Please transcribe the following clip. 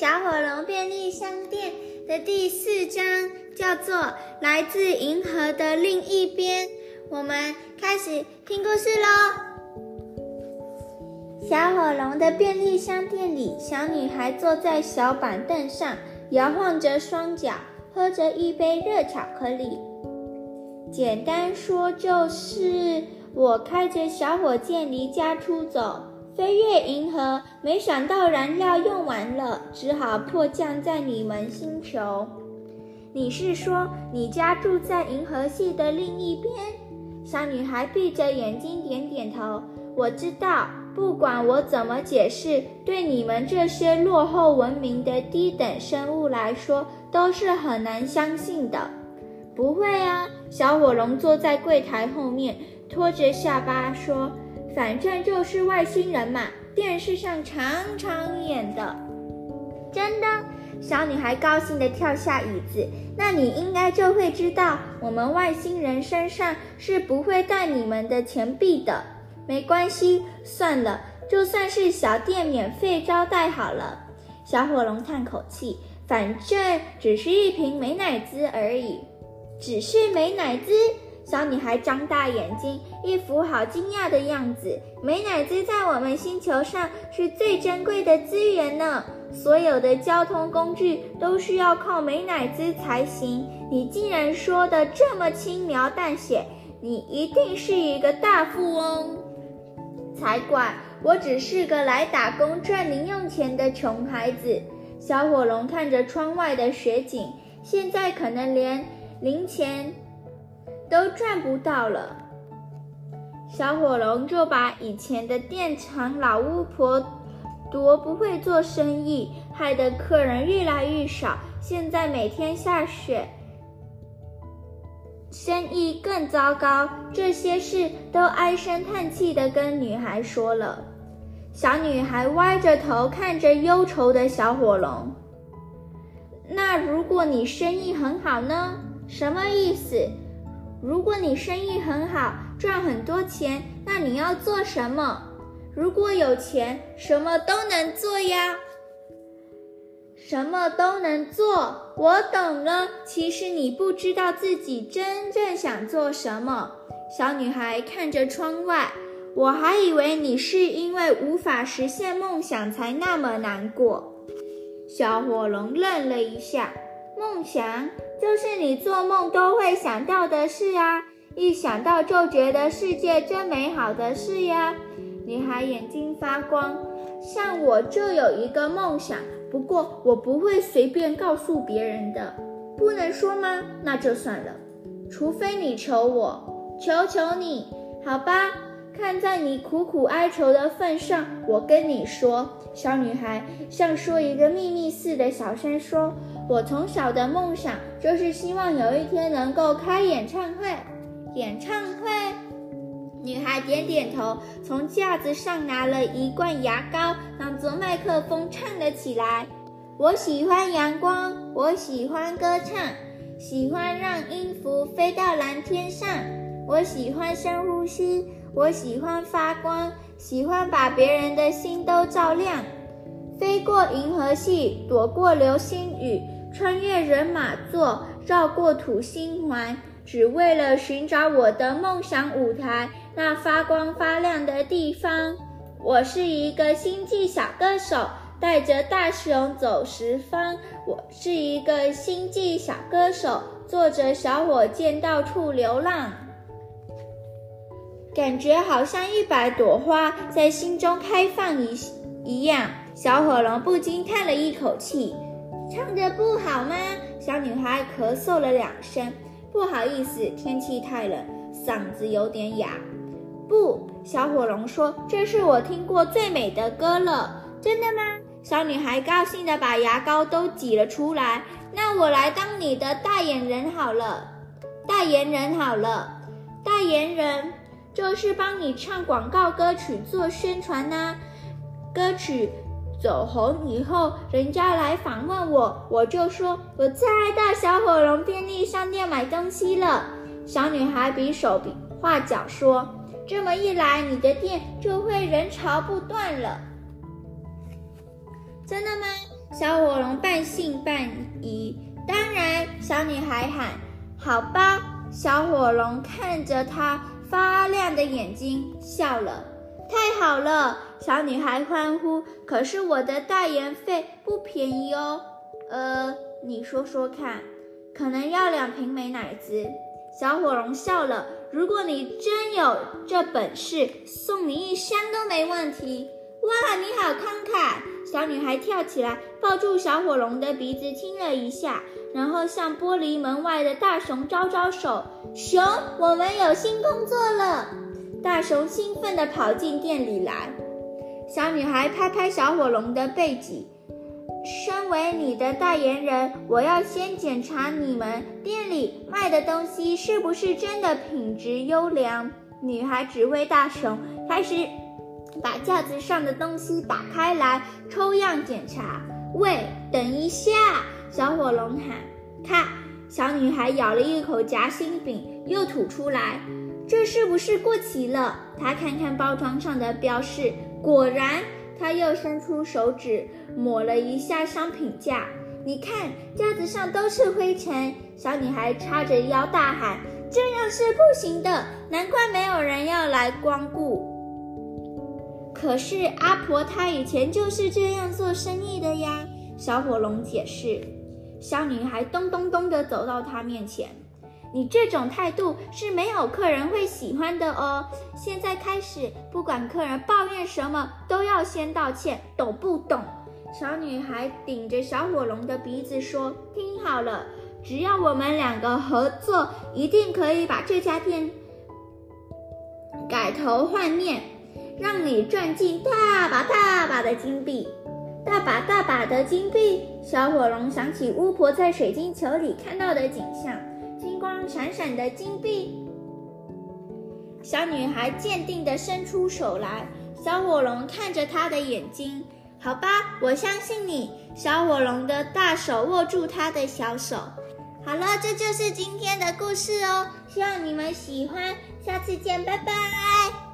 小火龙便利商店的第四章，叫做《来自银河的另一边》。我们开始听故事喽。小火龙的便利商店里，小女孩坐在小板凳上，摇晃着双脚，喝着一杯热巧克力。简单说，就是我开着小火箭离家出走。飞越银河，没想到燃料用完了，只好迫降在你们星球。你是说你家住在银河系的另一边？小女孩闭着眼睛点点头。我知道，不管我怎么解释，对你们这些落后文明的低等生物来说，都是很难相信的。不会啊，小火龙坐在柜台后面，拖着下巴说。反正就是外星人嘛，电视上常常演的。真的，小女孩高兴地跳下椅子。那你应该就会知道，我们外星人身上是不会带你们的钱币的。没关系，算了，就算是小店免费招待好了。小火龙叹口气，反正只是一瓶美乃滋而已，只是美乃滋。小女孩张大眼睛，一副好惊讶的样子。美乃滋在我们星球上是最珍贵的资源呢，所有的交通工具都需要靠美乃滋才行。你竟然说的这么轻描淡写，你一定是一个大富翁。才怪，我只是个来打工赚零用钱的穷孩子。小火龙看着窗外的雪景，现在可能连零钱。都赚不到了，小火龙就把以前的店长老巫婆多不会做生意，害得客人越来越少。现在每天下雪，生意更糟糕。这些事都唉声叹气的跟女孩说了。小女孩歪着头看着忧愁的小火龙。那如果你生意很好呢？什么意思？如果你生意很好，赚很多钱，那你要做什么？如果有钱，什么都能做呀。什么都能做，我懂了。其实你不知道自己真正想做什么。小女孩看着窗外，我还以为你是因为无法实现梦想才那么难过。小火龙愣了一下，梦想。就是你做梦都会想到的事啊！一想到就觉得世界真美好的事呀！女孩眼睛发光，像我就有一个梦想，不过我不会随便告诉别人的。不能说吗？那就算了，除非你求我，求求你，好吧？看在你苦苦哀求的份上，我跟你说，小女孩像说一个秘密似的，小声说。我从小的梦想就是希望有一天能够开演唱会。演唱会，女孩点点头，从架子上拿了一罐牙膏，当做麦克风唱了起来。我喜欢阳光，我喜欢歌唱，喜欢让音符飞到蓝天上。我喜欢深呼吸，我喜欢发光，喜欢把别人的心都照亮。飞过银河系，躲过流星雨。穿越人马座，绕过土星环，只为了寻找我的梦想舞台，那发光发亮的地方。我是一个星际小歌手，带着大熊走十方。我是一个星际小歌手，坐着小火箭到处流浪。感觉好像一百朵花在心中开放一一样。小火龙不禁叹了一口气。唱的不好吗？小女孩咳嗽了两声，不好意思，天气太冷，嗓子有点哑。不，小火龙说：“这是我听过最美的歌了。”真的吗？小女孩高兴地把牙膏都挤了出来。那我来当你的代言人好了，代言人好了，代言人就是帮你唱广告歌曲做宣传呐，歌曲。走红以后，人家来访问我，我就说我再到小火龙便利商店买东西了。小女孩比手比画脚说：“这么一来，你的店就会人潮不断了。”真的吗？小火龙半信半疑。当然，小女孩喊：“好吧。”小火龙看着她发亮的眼睛，笑了。好了，小女孩欢呼。可是我的代言费不便宜哦。呃，你说说看，可能要两瓶美乃滋。小火龙笑了。如果你真有这本事，送你一箱都没问题。哇，你好慷慨！小女孩跳起来，抱住小火龙的鼻子亲了一下，然后向玻璃门外的大熊招招手：“熊，我们有新工作了！”大熊兴奋地跑进店里来。小女孩拍拍小火龙的背脊。身为你的代言人，我要先检查你们店里卖的东西是不是真的品质优良。女孩指挥大熊开始把架子上的东西打开来抽样检查。喂，等一下！小火龙喊。看，小女孩咬了一口夹心饼，又吐出来。这是不是过期了？她看看包装上的标示，果然。他又伸出手指抹了一下商品架，你看架子上都是灰尘。小女孩叉着腰大喊：“这样是不行的，难怪没有人要来光顾。”可是阿婆她以前就是这样做生意的呀。小火龙解释。小女孩咚咚咚地走到他面前。你这种态度是没有客人会喜欢的哦。现在开始，不管客人抱怨什么，都要先道歉，懂不懂？小女孩顶着小火龙的鼻子说：“听好了，只要我们两个合作，一定可以把这家店改头换面，让你赚进大把大把的金币。大把大把的金币。”小火龙想起巫婆在水晶球里看到的景象。金光闪闪的金币，小女孩坚定地伸出手来。小火龙看着她的眼睛，好吧，我相信你。小火龙的大手握住她的小手。好了，这就是今天的故事哦，希望你们喜欢，下次见，拜拜。